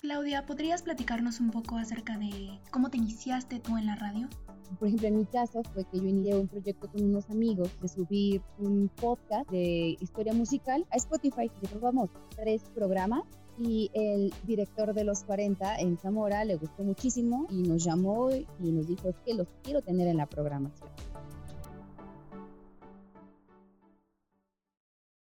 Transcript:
Claudia, ¿podrías platicarnos un poco acerca de cómo te iniciaste tú en la radio? Por ejemplo, en mi caso fue que yo inicié un proyecto con unos amigos de subir un podcast de historia musical a Spotify. Llevamos tres programas y el director de los 40 en Zamora le gustó muchísimo y nos llamó y nos dijo es que los quiero tener en la programación.